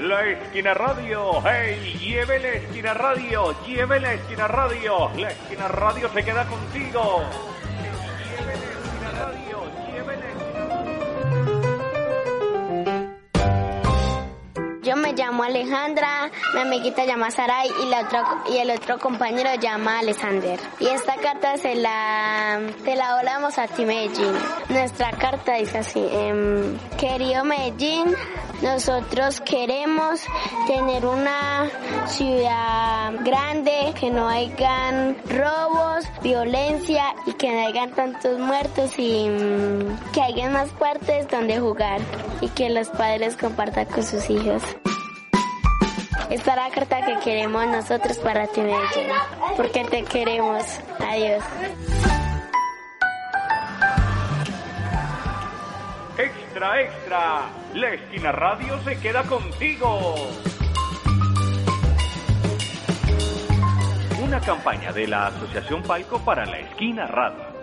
La Esquina Radio, hey, lleve la Esquina Radio, lleve la Esquina Radio, la Esquina Radio se queda contigo. Llamo Alejandra, mi amiguita llama Saray y, la otra, y el otro compañero llama Alexander. Y esta carta se la, te la volamos a ti Medellín. Nuestra carta dice así, em, querido Medellín, nosotros queremos tener una ciudad grande, que no hayan robos, violencia y que no hayan tantos muertos y mm, que hayan más partes donde jugar y que los padres compartan con sus hijos. Esta es la carta que queremos nosotros para ti, Medellín, porque te queremos. Adiós. Extra, extra, la Esquina Radio se queda contigo. Una campaña de la Asociación Palco para la Esquina Radio.